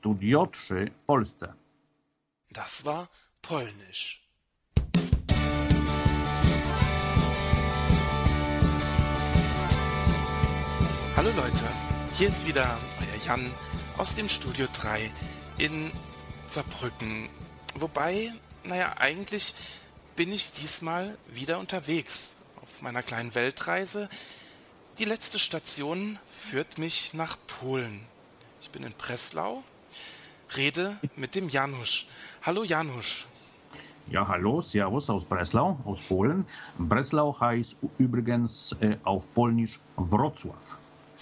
Studio 3 w Polsce. Das war Polnisch. Hallo Leute, hier ist wieder euer Jan aus dem Studio 3 in Saarbrücken. Wobei, naja, eigentlich bin ich diesmal wieder unterwegs auf meiner kleinen Weltreise. Die letzte Station führt mich nach Polen. Ich bin in Breslau, rede mit dem Janusz. Hallo Janusz. Ja, hallo, Servus aus Breslau, aus Polen. Breslau heißt übrigens äh, auf Polnisch Wrocław.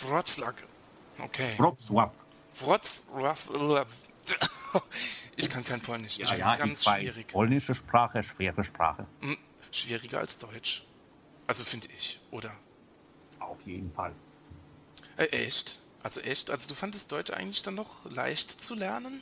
Wrocław. Okay. Wrocław. Wrocław. Ich kann kein Polnisch. Ja, ja, ganz ich schwierig. Polnische Sprache, schwere Sprache. Hm, schwieriger als Deutsch. Also finde ich, oder? Auf jeden Fall. Äh, echt? Also echt? Also du fandest Deutsch eigentlich dann noch leicht zu lernen?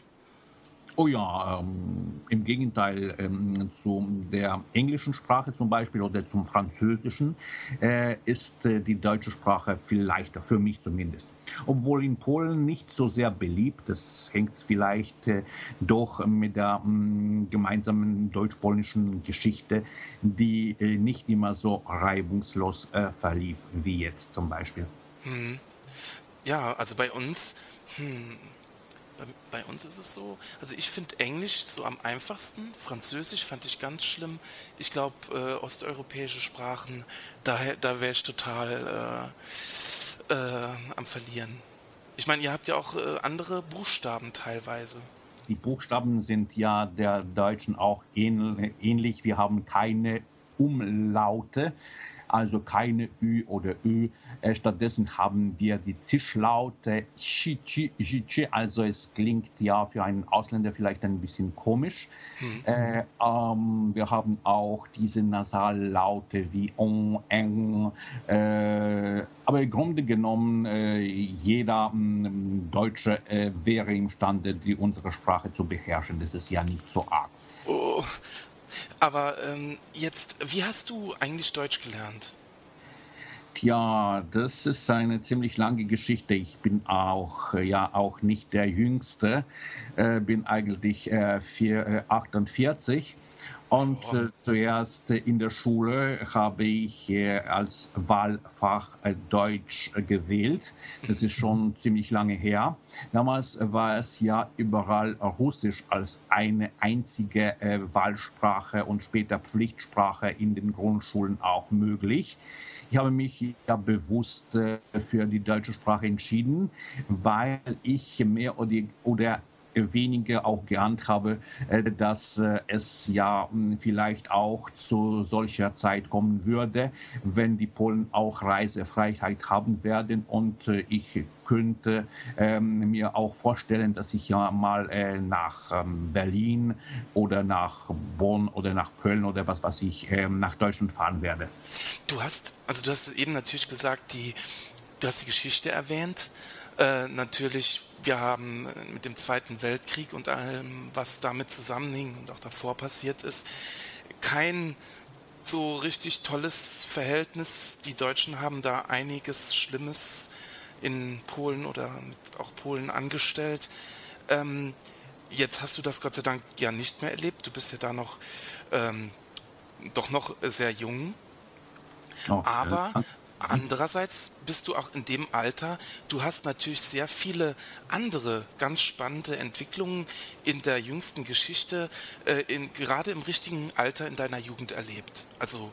Oh ja, ähm, im Gegenteil ähm, zu der englischen Sprache zum Beispiel oder zum Französischen äh, ist äh, die deutsche Sprache viel leichter, für mich zumindest. Obwohl in Polen nicht so sehr beliebt, das hängt vielleicht äh, doch mit der äh, gemeinsamen deutsch-polnischen Geschichte, die äh, nicht immer so reibungslos äh, verlief wie jetzt zum Beispiel. Hm. Ja, also bei uns. Hm bei, bei, uns ist es so, also ich finde Englisch so am einfachsten, Französisch fand ich ganz schlimm. Ich glaube, äh, osteuropäische Sprachen, da, da wäre ich total äh, äh, am Verlieren. Ich meine, ihr habt ja auch äh, andere Buchstaben teilweise. Die Buchstaben sind ja der Deutschen auch ähnlich. Wir haben keine Umlaute also keine Ü oder Ö. Äh, stattdessen haben wir die Zischlaute Chi, Chi, Chi, Chi. Also es klingt ja für einen Ausländer vielleicht ein bisschen komisch. Mhm. Äh, ähm, wir haben auch diese Nasallaute wie On, Eng. Äh, aber im Grunde genommen, äh, jeder ähm, Deutsche äh, wäre imstande, die, unsere Sprache zu beherrschen. Das ist ja nicht so arg. Oh, aber ähm, jetzt, wie hast du eigentlich Deutsch gelernt? Tja, das ist eine ziemlich lange Geschichte. Ich bin auch äh, ja auch nicht der Jüngste, äh, bin eigentlich äh, vier, äh, 48 und äh, zuerst äh, in der Schule habe ich äh, als Wahlfach äh, Deutsch äh, gewählt. Das ist schon ziemlich lange her. Damals war es ja überall Russisch als eine einzige äh, Wahlsprache und später Pflichtsprache in den Grundschulen auch möglich. Ich habe mich ja bewusst für die deutsche Sprache entschieden, weil ich mehr oder weniger auch geahnt habe, äh, dass äh, es ja hm, vielleicht auch zu solcher Zeit kommen würde, wenn die Polen auch Reisefreiheit haben werden und äh, ich könnte ähm, mir auch vorstellen, dass ich ja mal äh, nach ähm, Berlin oder nach Bonn oder nach Köln oder was weiß ich ähm, nach Deutschland fahren werde. Du hast, also du hast eben natürlich gesagt, die, du hast die Geschichte erwähnt. Äh, natürlich wir haben mit dem Zweiten Weltkrieg und allem, was damit zusammenhing und auch davor passiert ist, kein so richtig tolles Verhältnis. Die Deutschen haben da einiges Schlimmes in Polen oder auch Polen angestellt. Ähm, jetzt hast du das Gott sei Dank ja nicht mehr erlebt. Du bist ja da noch ähm, doch noch sehr jung. Oh, Aber Andererseits bist du auch in dem Alter, du hast natürlich sehr viele andere ganz spannende Entwicklungen in der jüngsten Geschichte, äh, in, gerade im richtigen Alter in deiner Jugend erlebt. Also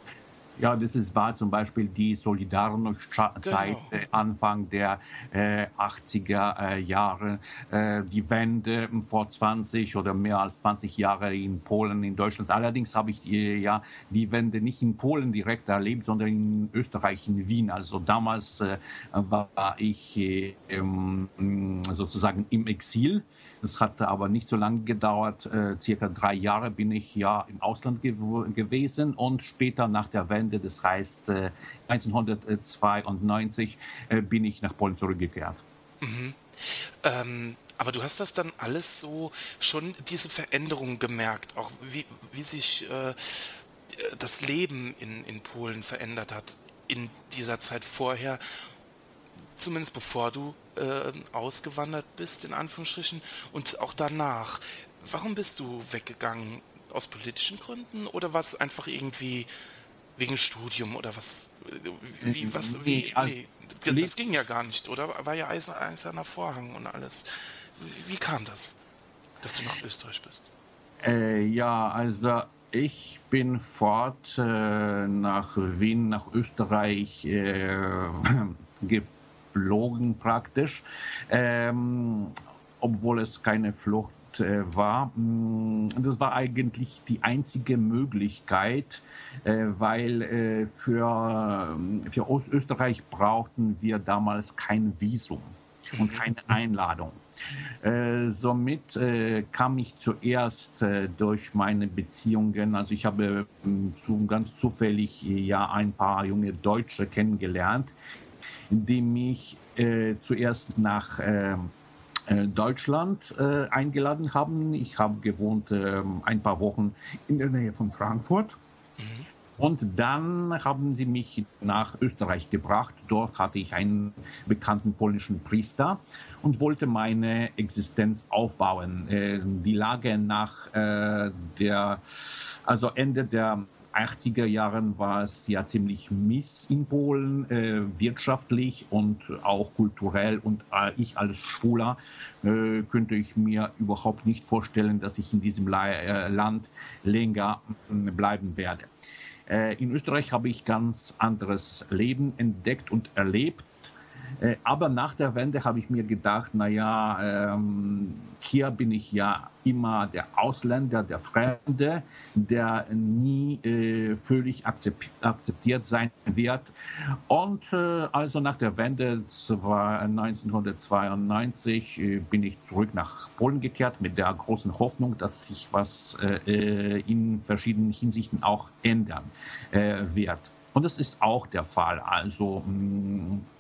ja, das ist, war zum Beispiel die Solidarność-Zeit genau. äh, Anfang der äh, 80er äh, Jahre, äh, die Wende vor 20 oder mehr als 20 Jahre in Polen, in Deutschland. Allerdings habe ich äh, ja die Wende nicht in Polen direkt erlebt, sondern in Österreich, in Wien. Also damals äh, war ich ähm, sozusagen im Exil es hat aber nicht so lange gedauert. Äh, circa drei Jahre bin ich ja im Ausland ge gewesen und später nach der Wende, das heißt äh, 1992, äh, bin ich nach Polen zurückgekehrt. Mhm. Ähm, aber du hast das dann alles so schon diese Veränderungen gemerkt, auch wie, wie sich äh, das Leben in, in Polen verändert hat in dieser Zeit vorher zumindest bevor du äh, ausgewandert bist, in Anführungsstrichen, und auch danach. Warum bist du weggegangen? Aus politischen Gründen oder was einfach irgendwie wegen Studium oder was? Wie, was wie, also nee, das ging ja gar nicht, oder? War ja eiserner Vorhang und alles. Wie, wie kam das, dass du nach Österreich bist? Äh, ja, also ich bin fort äh, nach Wien, nach Österreich äh, geflogen praktisch, ähm, obwohl es keine Flucht äh, war. Mm, das war eigentlich die einzige Möglichkeit, äh, weil äh, für, für Österreich brauchten wir damals kein Visum und keine Einladung. Äh, somit äh, kam ich zuerst äh, durch meine Beziehungen, also ich habe ähm, zu, ganz zufällig ja ein paar junge Deutsche kennengelernt, die mich zuerst nach ähm, äh, Deutschland äh, eingeladen haben. Ich habe gewohnt äh, ein paar Wochen in der Nähe von Frankfurt. Mhm. Und dann haben sie mich nach Österreich gebracht. Dort hatte ich einen bekannten polnischen Priester und wollte meine Existenz aufbauen. Äh, die Lage nach äh, der, also Ende der 80er Jahren war es ja ziemlich miss in Polen, äh, wirtschaftlich und auch kulturell. Und äh, ich als Schwuler äh, könnte ich mir überhaupt nicht vorstellen, dass ich in diesem La äh, Land länger äh, bleiben werde. Äh, in Österreich habe ich ganz anderes Leben entdeckt und erlebt. Aber nach der Wende habe ich mir gedacht, naja, ähm, hier bin ich ja immer der Ausländer, der Fremde, der nie äh, völlig akzeptiert sein wird. Und äh, also nach der Wende 1992 äh, bin ich zurück nach Polen gekehrt mit der großen Hoffnung, dass sich was äh, in verschiedenen Hinsichten auch ändern äh, wird. Und das ist auch der Fall. Also mh, mm, äh,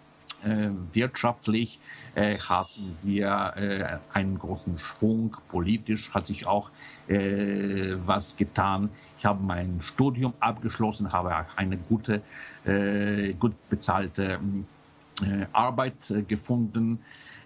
wirtschaftlich äh, hatten wir äh, einen großen Schwung. Politisch hat sich auch was getan. Ich habe mein Studium abgeschlossen, habe eine gute, gut bezahlte Arbeit gefunden.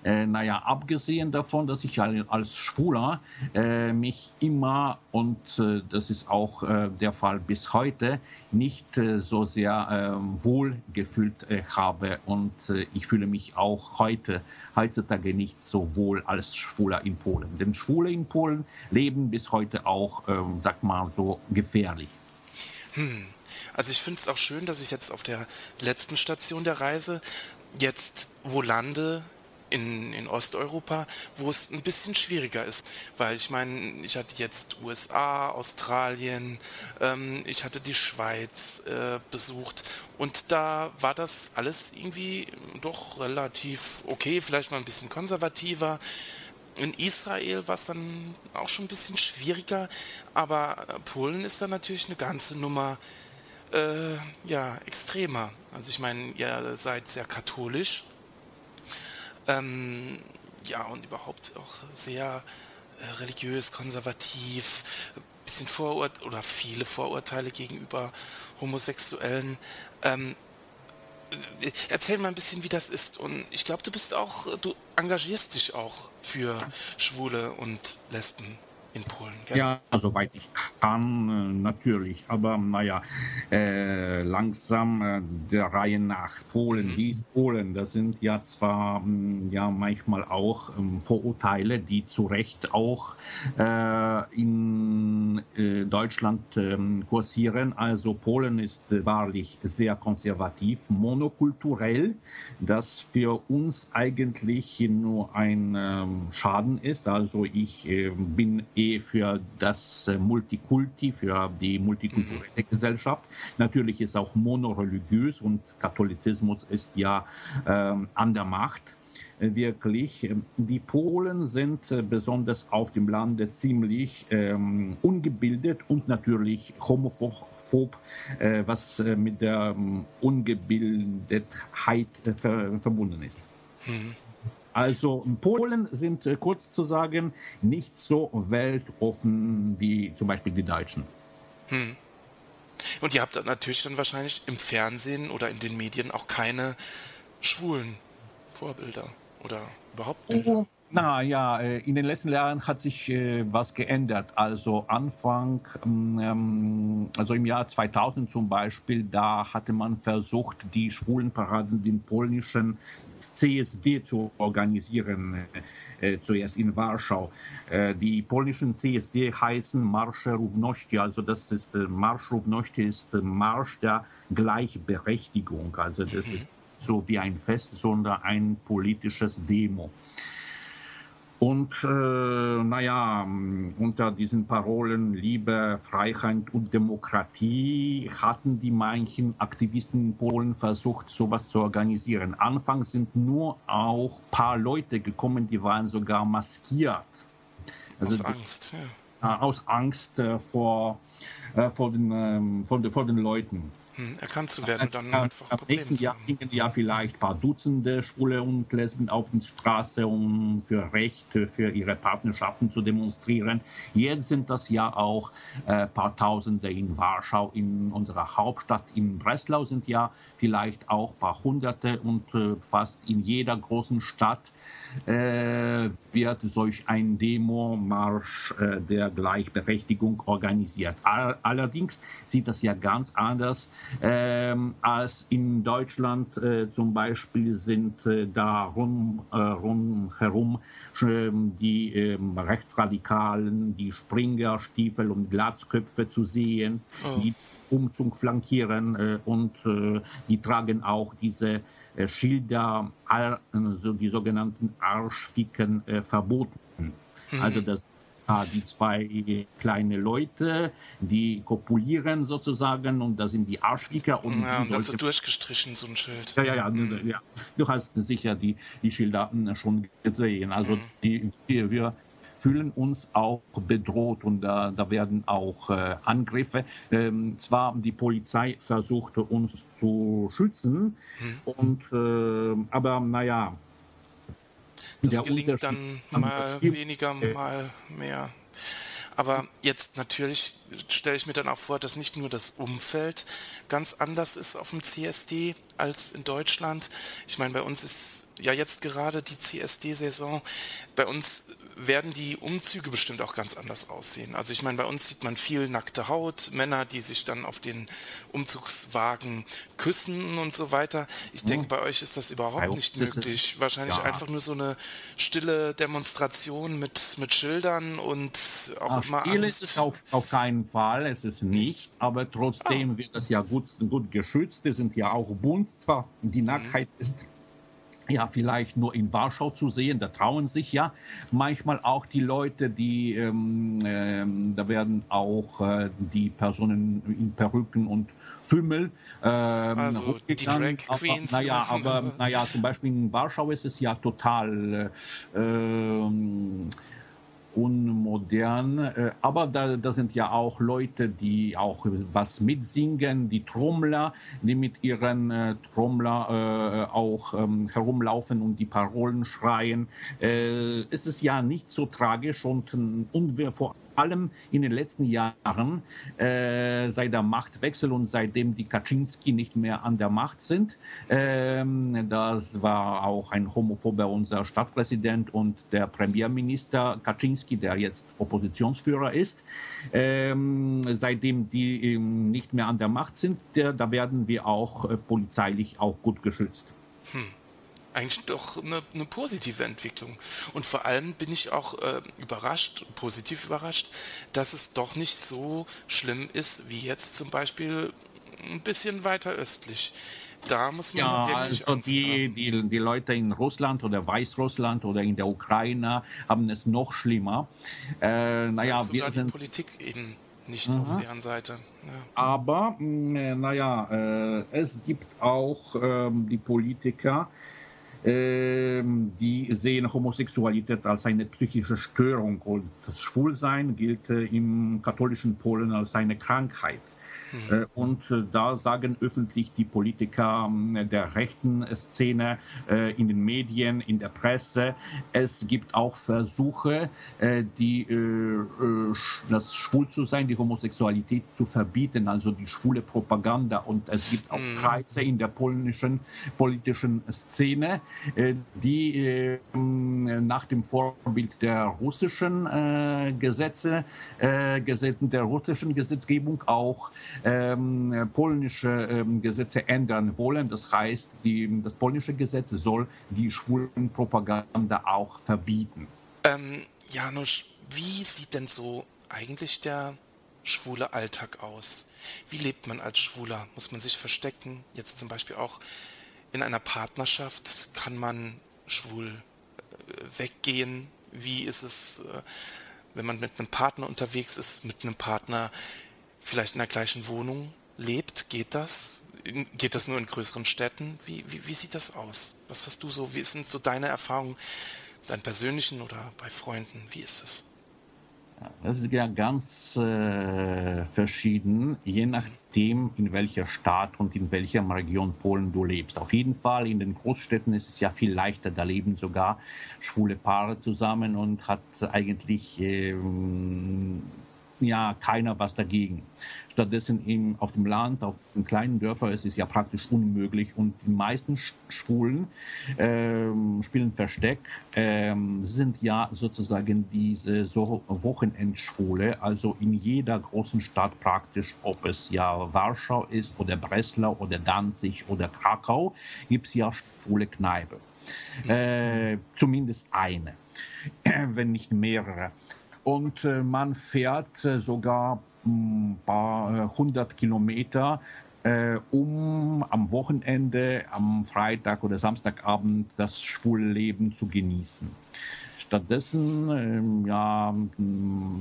Äh, naja, abgesehen davon, dass ich als Schwuler äh, mich immer, und äh, das ist auch äh, der Fall bis heute, nicht äh, so sehr ähm, wohl gefühlt äh, habe. Und ich fühle mich auch heute, heutzutage nicht so wohl als Schwuler in Polen. Denn Schwule in Polen leben bis heute auch, ähm, sag mal so, gefährlich. Hm. Also ich finde es auch schön, dass ich jetzt auf der letzten Station der Reise jetzt wo lande, in, in Osteuropa, wo es ein bisschen schwieriger ist. Weil ich meine, ich hatte jetzt USA, Australien, ähm, ich hatte die Schweiz äh, besucht und da war das alles irgendwie doch relativ okay, vielleicht mal ein bisschen konservativer. In Israel war es dann auch schon ein bisschen schwieriger, aber Polen ist dann natürlich eine ganze Nummer äh, ja, extremer. Also ich meine, ihr seid sehr katholisch ähm, ja, und überhaupt auch sehr äh, religiös, konservativ, bisschen Vorurt oder viele Vorurteile gegenüber Homosexuellen. Ähm, äh, erzähl mal ein bisschen, wie das ist. Und ich glaube, du bist auch, du engagierst dich auch für Schwule und Lesben in Polen. Gell? Ja, soweit ich kann, äh, natürlich. Aber naja, äh, langsam äh, der Reihe nach. Polen, mhm. wie ist Polen? Das sind ja zwar hm, ja manchmal auch ähm, Vorurteile, die zu Recht auch äh, in äh, Deutschland ähm, kursieren. Also Polen ist wahrlich sehr konservativ, monokulturell, das für uns eigentlich nur ein ähm, Schaden ist. Also ich bin eher für das äh, Multikulti, für die multikulturelle Gesellschaft. Natürlich ist auch monoreligiös und Katholizismus ist ja ähm, an der Macht äh, wirklich. Die Polen sind äh, besonders auf dem Lande ziemlich ähm, ungebildet und natürlich homophob, äh, was äh, mit der ähm, Ungebildetheit äh, ver verbunden ist. Mhm. Also Polen sind, äh, kurz zu sagen, nicht so weltoffen wie zum Beispiel die Deutschen. Hm. Und ihr habt natürlich dann wahrscheinlich im Fernsehen oder in den Medien auch keine schwulen Vorbilder oder überhaupt oh, Bilder? Oh, na ja, äh, in den letzten Jahren hat sich äh, was geändert. Also Anfang, ähm, also im Jahr 2000 zum Beispiel, da hatte man versucht, die Schwulenparaden, den polnischen CSD zu organisieren, äh, zuerst in Warschau. Äh, die polnischen CSD heißen Marsche Równości, also das ist äh, Marsch Równości ist Marsch der Gleichberechtigung. Also das mhm. ist so wie ein Fest, sondern ein politisches Demo. Und äh, naja, unter diesen Parolen Liebe, Freiheit und Demokratie hatten die manchen Aktivisten in Polen versucht, sowas zu organisieren. Anfangs sind nur auch ein paar Leute gekommen, die waren sogar maskiert. Also, aus Angst, ja. Äh, aus Angst äh, vor, äh, vor, den, ähm, vor, vor den Leuten hm, erkannt zu werden, dann ja, einfach Im nächsten Jahr gingen ja vielleicht ein paar Dutzende Schwule und Lesben auf die Straße, um für Rechte, für ihre Partnerschaften zu demonstrieren. Jetzt sind das ja auch ein äh, paar Tausende in Warschau, in unserer Hauptstadt. In Breslau sind ja vielleicht auch ein paar Hunderte und äh, fast in jeder großen Stadt äh, wird solch ein Demo-Marsch äh, der Gleichberechtigung organisiert. All, allerdings sieht das ja ganz anders ähm, als in Deutschland. Zum Beispiel sind da rum, äh, rundherum ähm, die ähm, Rechtsradikalen, die Springerstiefel und Glatzköpfe zu sehen, oh. die Umzug flankieren äh, und die tragen auch diese äh, Schilder, also die sogenannten Arschficken, äh, verboten. Mhm. Also das die zwei kleine Leute, die kopulieren sozusagen und da sind die Arschficker. Und, ja, und dann so durchgestrichen, so ein Schild. Ja, ja, ja, mhm. ja. Du hast sicher die, die Schilder schon gesehen. Also mhm. die, die, wir fühlen uns auch bedroht und da, da werden auch äh, Angriffe. Ähm, zwar die Polizei versucht uns zu schützen, hm. und, äh, aber naja. Das gelingt dann mal weniger, äh, mal mehr. Aber jetzt natürlich stelle ich mir dann auch vor, dass nicht nur das Umfeld ganz anders ist auf dem CSD als in Deutschland. Ich meine, bei uns ist ja jetzt gerade die CSD-Saison. Bei uns werden die Umzüge bestimmt auch ganz anders aussehen. Also ich meine, bei uns sieht man viel nackte Haut, Männer, die sich dann auf den Umzugswagen küssen und so weiter. Ich hm. denke, bei euch ist das überhaupt nicht möglich. Wahrscheinlich ja. einfach nur so eine stille Demonstration mit, mit Schildern und auch ja, immer Still Angst. ist es auf, auf keinen Fall, es ist nicht, aber trotzdem ah. wird das ja gut, gut geschützt. Die sind ja auch bunt zwar, die mhm. Nacktheit mhm. ist ja vielleicht nur in Warschau zu sehen. Da trauen sich ja manchmal auch die Leute, die ähm, ähm, da werden auch äh, die Personen in Perücken und Fümmel ähm, also die Drag Queens. Naja, aber naja, zum Beispiel in Warschau ist es ja total äh, ähm, unmodern. Äh, aber da, da sind ja auch Leute, die auch was mitsingen, die Trommler, die mit ihren äh, Trommler äh, auch ähm, herumlaufen und die Parolen schreien. Äh, es ist ja nicht so tragisch und, und wir vor allem in den letzten Jahren, äh, seit der Machtwechsel und seitdem die Kaczynski nicht mehr an der Macht sind. Ähm, das war auch ein homophober unser Stadtpräsident und der Premierminister Kaczynski, der jetzt Oppositionsführer ist. Ähm, seitdem die ähm, nicht mehr an der Macht sind, der, da werden wir auch äh, polizeilich auch gut geschützt. Hm eigentlich doch eine, eine, positive Entwicklung. Und vor allem bin ich auch äh, überrascht, positiv überrascht, dass es doch nicht so schlimm ist wie jetzt zum Beispiel ein bisschen weiter östlich. Da muss man ja, wirklich also die, die, die Leute in Russland oder Weißrussland oder in der Ukraine haben es noch schlimmer. Äh, naja, wir sind die Politik eben nicht mhm. auf deren Seite. Ja. Aber äh, naja, äh, es gibt auch ähm, die Politiker, die sehen Homosexualität als eine psychische Störung und das Schwulsein gilt äh, im katholischen Polen als eine Krankheit. Mhm. Und da sagen öffentlich die Politiker ähm, der rechten Szene in den Medien, in der Presse, es gibt auch Versuche, die, das schwul zu sein, die Homosexualität zu verbieten, also die schwule Propaganda. Und es gibt auch mhm. Kreise in der polnischen politischen Szene, die nach dem Vorbild der russischen Gesetze, der russischen Gesetzgebung auch ähm, polnische ähm, Gesetze ändern wollen. Das heißt, die, das polnische Gesetz soll die schwulen Propaganda auch verbieten. Ähm, Janusz, wie sieht denn so eigentlich der schwule Alltag aus? Wie lebt man als Schwuler? Muss man sich verstecken? Jetzt zum Beispiel auch in einer Partnerschaft kann man schwul äh, weggehen? Wie ist es, äh, wenn man mit einem Partner unterwegs ist, mit einem Partner vielleicht in der gleichen Wohnung lebt? Geht das? Geht das nur in größeren Städten? Wie, wie, wie sieht das aus? Was hast du so? Wie sind so deine Erfahrungen, deinen persönlichen oder bei Freunden? Wie ist es? Das ist ja ganz äh, verschieden, je nachdem, in welcher Stadt und in welcher Region Polen du lebst. Auf jeden Fall in den Großstädten ist es ja viel leichter, da leben sogar schwule Paare zusammen und hat eigentlich ähm, ja keiner was dagegen. Stattdessen im, auf dem Land, auf den kleinen Dörfern ist es ja praktisch unmöglich und die meisten Schwulen ähm, spielen Versteck, ähm, sind ja sozusagen diese so Wochenendschwule, also in jeder großen Stadt praktisch, ob es ja Warschau ist oder Breslau oder Danzig oder Krakau, gibt es ja schwule Kneipe. Äh, zumindest eine, wenn nicht mehrere und äh, man fährt äh, sogar ein hm, paar äh, hundert Kilometer, um am Wochenende, am Freitag oder Samstagabend das Schwulleben zu genießen. Stattdessen ähm, ja,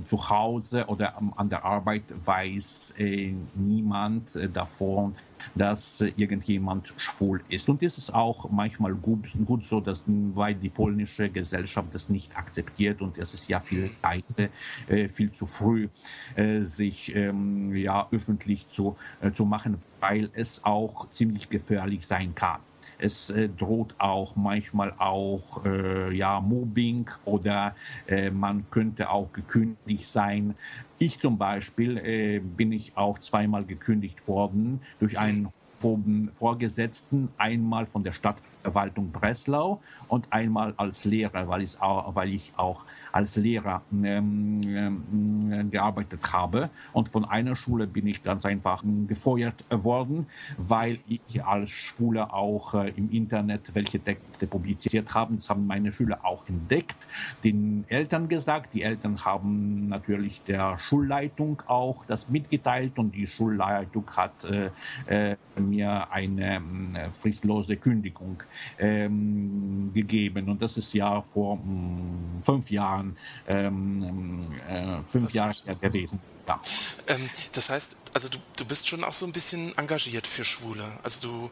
zu Hause oder an der Arbeit weiß äh, niemand äh, davon, dass äh, irgendjemand schwul ist. Und das ist auch manchmal gut, gut so, dass, weil die polnische Gesellschaft das nicht akzeptiert und es ist ja viel leichter, äh, viel zu früh, äh, sich ähm, ja, öffentlich zu, äh, zu machen, weil es auch ziemlich gefährlich sein kann. Es äh, droht auch manchmal auch äh, ja, Mobbing oder äh, man könnte auch gekündigt sein. Ich zum Beispiel äh, bin ich auch zweimal gekündigt worden durch einen Vorgesetzten, einmal von der Stadt Verwaltung Breslau und einmal als Lehrer, weil ich auch, weil ich auch als Lehrer ähm, ähm, gearbeitet habe. Und von einer Schule bin ich ganz einfach gefeuert worden, weil ich als Schule auch äh, im Internet welche Texte publiziert habe. Das haben meine Schüler auch entdeckt, den Eltern gesagt. Die Eltern haben natürlich der Schulleitung auch das mitgeteilt und die Schulleitung hat äh, äh, mir eine äh, fristlose Kündigung ähm, gegeben. Und das ist ja vor mh, mm, fünf Jahren, ähm, äh, fünf Jahre gewesen. Ja. Ähm, das heißt, also du, du bist schon auch so ein bisschen engagiert für Schwule. Also du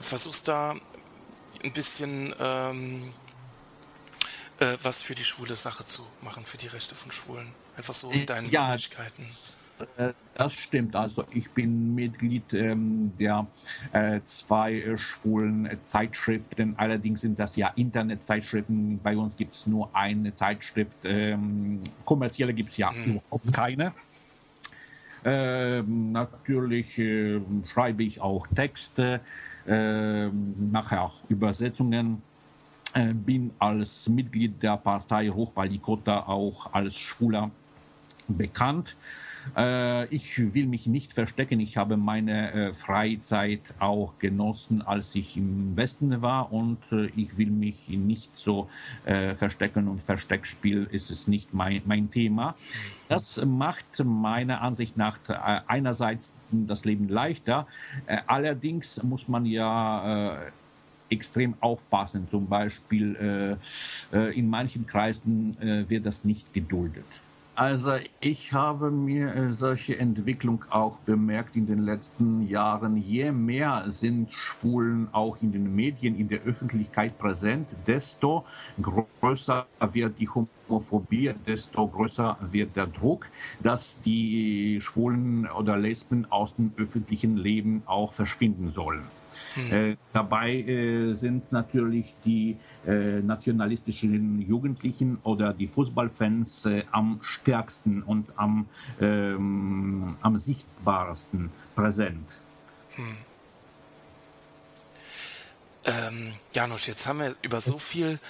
versuchst da ein bisschen ähm, äh, was für die schwule Sache zu machen, für die Rechte von Schwulen. Einfach so in deinen ja, Möglichkeiten. Äh, das stimmt. Also ich bin Mitglied ähm, der äh, zwei äh, schwulen Zeitschriften. Allerdings sind das ja Internetzeitschriften. Bei uns gibt es nur eine Zeitschrift. Ähm, kommerzielle gibt es ja mhm. überhaupt keine. Ähm, natürlich äh, schreibe ich auch Texte, ähm, nachher auch Übersetzungen. Äh, bin als Mitglied der Partei Hochwalikota auch als Schwuler bekannt. Äh, ich will mich nicht verstecken. Ich habe meine äh, Freizeit auch genossen, als ich im Westen war und äh, ich will mich nicht so verstecken und Versteckspiel ist es nicht mein, mein Thema. Das macht meiner Ansicht nach einerseits das Leben leichter. Allerdings muss man ja extrem aufpassen. Zum Beispiel in manchen Kreisen wird das nicht geduldet. Also ich habe mir äh, solche Entwicklung auch bemerkt in den letzten Jahren. Je mehr sind Schwulen auch in den Medien, in der Öffentlichkeit präsent, desto größer wird die Homophobie, desto größer wird der Druck, dass die Schwulen oder Lesben aus dem öffentlichen Leben auch verschwinden sollen. Hm. Äh, dabei äh, sind natürlich die äh, nationalistischen Jugendlichen oder die Fußballfans am stärksten und am, ähm, am sichtbarsten präsent. Hm. Ähm, Janusz, jetzt haben wir über so viel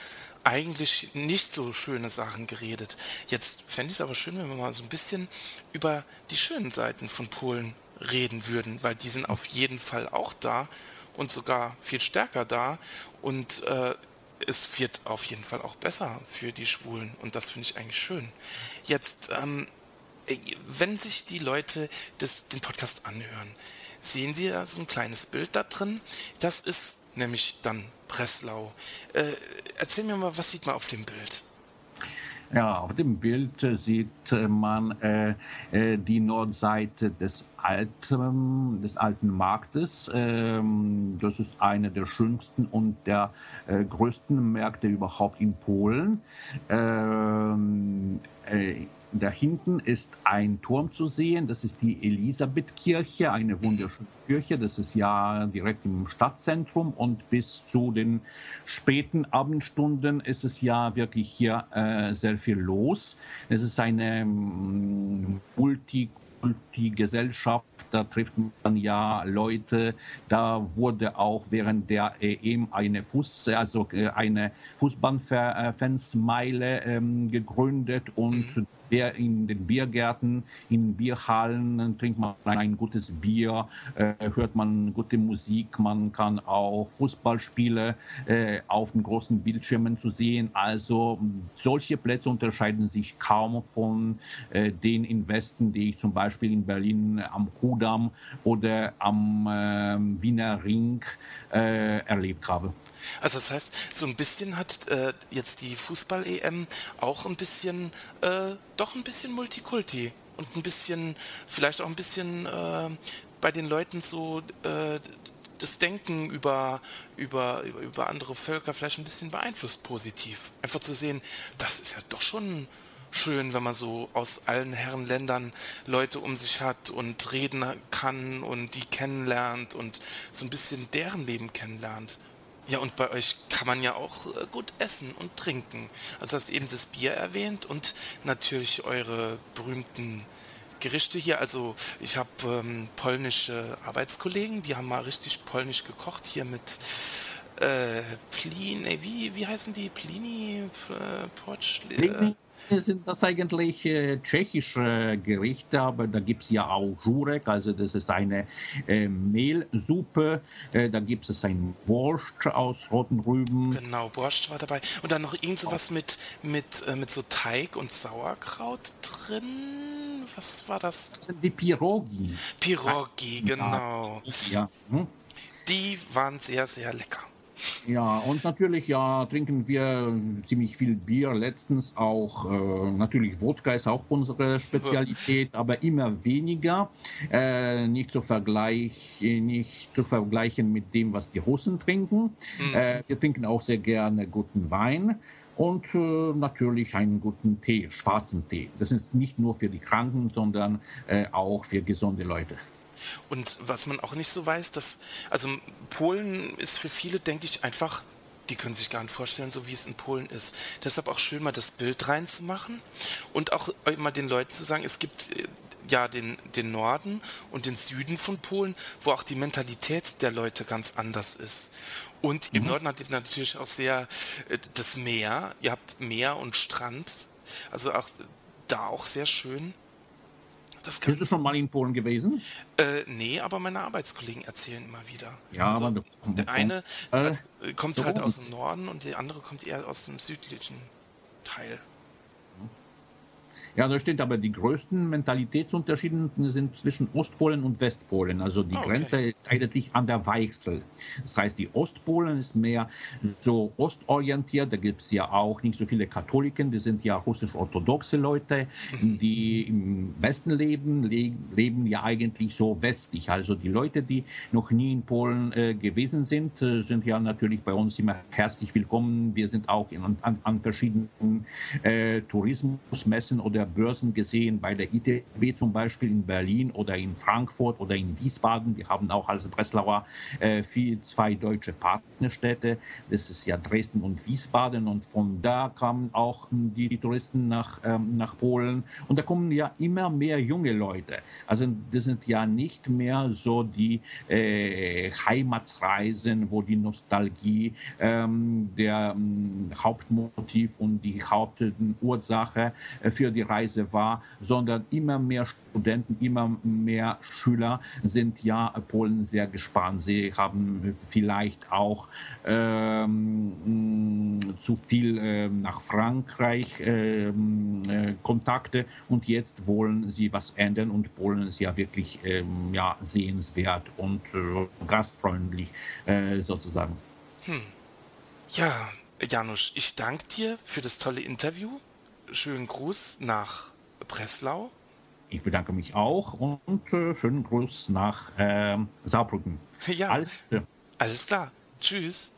eigentlich nicht so schöne Sachen geredet. Jetzt fände ich es aber schön, wenn wir mal so ein bisschen über die schönen Seiten von Polen reden würden, weil die sind auf jeden Fall auch da und sogar viel stärker da. Und äh, es wird auf jeden Fall auch besser für die Schwulen. Und das finde ich eigentlich schön. Jetzt, ähm, wenn sich die Leute das, den Podcast anhören, sehen sie da so ein kleines Bild da drin. Das ist nämlich dann Breslau. Äh, erzähl mir mal, was sieht man auf dem Bild? Ja, auf dem Bild sieht man äh, äh, die Nordseite des alten, des alten Marktes. Ähm, das ist einer der schönsten und der äh, größten Märkte überhaupt in Polen. Ähm, äh, da hinten ist ein Turm zu sehen, das ist die Elisabethkirche, eine wunderschöne Kirche, das ist ja direkt im Stadtzentrum. Und bis zu den späten Abendstunden ist es ja wirklich hier äh, sehr viel los. Es ist eine mm, multi die Gesellschaft, da trifft man ja Leute, da wurde auch während der EM eine Fuß, also äh, eine Fußballfansmeile ähm, gegründet. Und der in den Biergärten, in Bierhallen trinkt man ein gutes Bier, äh, hört man gute Musik, man kann auch Fußballspiele äh, auf den großen Bildschirmen zu sehen. Also solche Plätze unterscheiden sich kaum von äh, den in Westen, die ich zum Beispiel in Berlin am Kudamm oder am ähm, Wiener Ring äh, erlebt habe. Also das heißt, so ein bisschen hat äh, jetzt die Fußball-EM auch ein bisschen, äh, doch ein bisschen Multikulti und ein bisschen, vielleicht auch ein bisschen äh, bei den Leuten so äh, das Denken über, über, über andere Völker vielleicht ein bisschen beeinflusst positiv. Einfach zu sehen, das ist ja doch schon schön, wenn man so aus allen Herrenländern Leute um sich hat und reden kann und die kennenlernt und so ein bisschen deren Leben kennenlernt. Ja, und bei euch kann man ja auch äh, gut essen und trinken. Also hast eben das Bier erwähnt und natürlich eure berühmten Gerichte hier. Also ich habe ähm, polnische Arbeitskollegen, die haben mal richtig polnisch gekocht hier mit äh, Plini, wie, wie heißen die? Plini, äh, Porch, äh, sind das eigentlich äh, tschechische Gerichte, aber da gibt es ja auch Jurek, also das ist eine äh, Mehlsuppe, äh, da gibt es ein Borscht aus roten Rüben. Genau, Borscht war dabei. Und dann noch irgend sowas mit, mit, äh, mit so Teig und Sauerkraut drin. Was war das? Das sind die Pirogi. Pirogi, genau. Ja. Hm? Die waren sehr, sehr lecker. Ja, und natürlich ja trinken wir ziemlich viel Bier. Letztens auch äh, natürlich Wodka ist auch unsere Spezialität, aber immer weniger. Äh, nicht zu vergleichen, nicht zu vergleichen mit dem, was die Russen trinken. Mhm. Äh, wir trinken auch sehr gerne guten Wein und äh, natürlich einen guten Tee, schwarzen Tee. Das ist nicht nur für die Kranken, sondern äh, auch für gesunde Leute. Und was man auch nicht so weiß, dass, also Polen ist für viele, denke ich, einfach, die können sich gar nicht vorstellen, so wie es in Polen ist. Deshalb auch schön, mal das Bild reinzumachen und auch mal den Leuten zu sagen, es gibt äh, ja den, den Norden und den Süden von Polen, wo auch die Mentalität der Leute ganz anders ist. Und mhm. im Norden habt ihr natürlich auch sehr äh, das Meer. Ihr habt Meer und Strand. Also auch da auch sehr schön. Das du schon mal in Polen gewesen? Äh, nee, aber meine Arbeitskollegen erzählen immer wieder. Ja, also, aber der eine äh, kommt halt aus dem Norden und der andere kommt eher aus dem südlichen Teil. Ja, das stimmt, aber die größten Mentalitätsunterschiede sind zwischen Ostpolen und Westpolen. Also die oh, okay. Grenze ist eigentlich an der Weichsel. Das heißt, die Ostpolen ist mehr so ostorientiert. Da gibt es ja auch nicht so viele Katholiken, die sind ja russisch-orthodoxe Leute. Mhm. Die im Westen leben, le leben ja eigentlich so westlich. Also die Leute, die noch nie in Polen äh, gewesen sind, äh, sind ja natürlich bei uns immer herzlich willkommen. Wir sind auch in, an, an verschiedenen äh, Tourismusmessen oder der Börsen gesehen, bei der ITB zum Beispiel in Berlin oder in Frankfurt oder in Wiesbaden. Die haben auch als Breslauer äh, viel, zwei deutsche Partnerstädte. Das ist ja Dresden und Wiesbaden. Und von da kamen auch die, die Touristen nach, ähm, nach Polen. Und da kommen ja immer mehr junge Leute. Also das sind ja nicht mehr so die äh, Heimatsreisen, wo die Nostalgie ähm, der ähm, Hauptmotiv und die Hauptursache äh, für die Reise war, sondern immer mehr Studenten, immer mehr Schüler sind ja Polen sehr gespannt. Sie haben vielleicht auch ähm, zu viel äh, nach Frankreich ähm, äh, Kontakte und jetzt wollen sie was ändern und Polen ist ja wirklich ähm, ja, sehenswert und äh, gastfreundlich äh, sozusagen. Hm. Ja, Janusz, ich danke dir für das tolle Interview schönen Gruß nach Breslau. Ich bedanke mich auch und äh, schönen Gruß nach äh, Saarbrücken. Ja, alles, äh. alles klar. Tschüss.